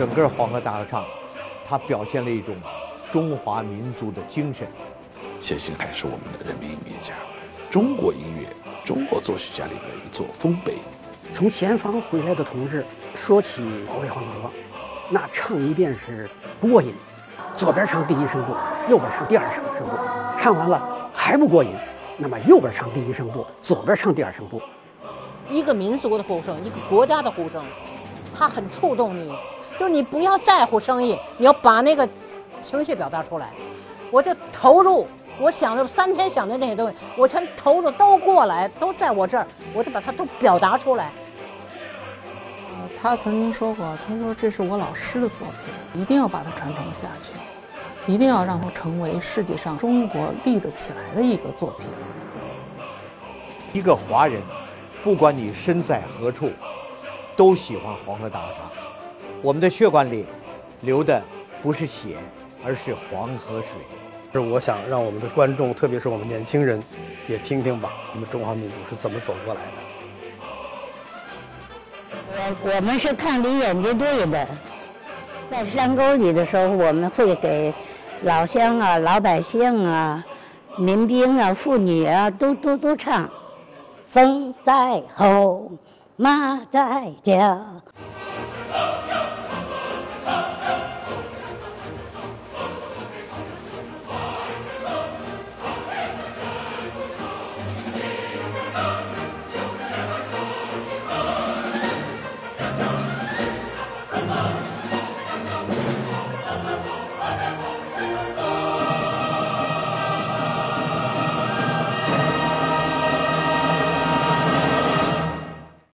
整个黄河大合唱，它表现了一种中华民族的精神。谢星海是我们的人民音乐家，中国音乐、中国作曲家里的一座丰碑。从前方回来的同志说起保卫黄河，那唱一遍是不过瘾，左边唱第一声部，右边唱第二声声部，唱完了还不过瘾，那么右边唱第一声部，左边唱第二声部。一个民族的呼声，一个国家的呼声，它很触动你。就是你不要在乎生意，你要把那个情绪表达出来。我就投入，我想的三天想的那些东西，我全投入都过来，都在我这儿，我就把它都表达出来。呃，他曾经说过，他说这是我老师的作品，一定要把它传承下去，一定要让它成为世界上中国立得起来的一个作品。一个华人，不管你身在何处，都喜欢黄河大合唱。我们的血管里流的不是血，而是黄河水。是我想让我们的观众，特别是我们年轻人，也听听吧，我们中华民族是怎么走过来的。我我们是抗敌演击队的，在山沟里的时候，我们会给老乡啊、老百姓啊、民兵啊、妇女啊，都都都唱。风在吼，马在叫。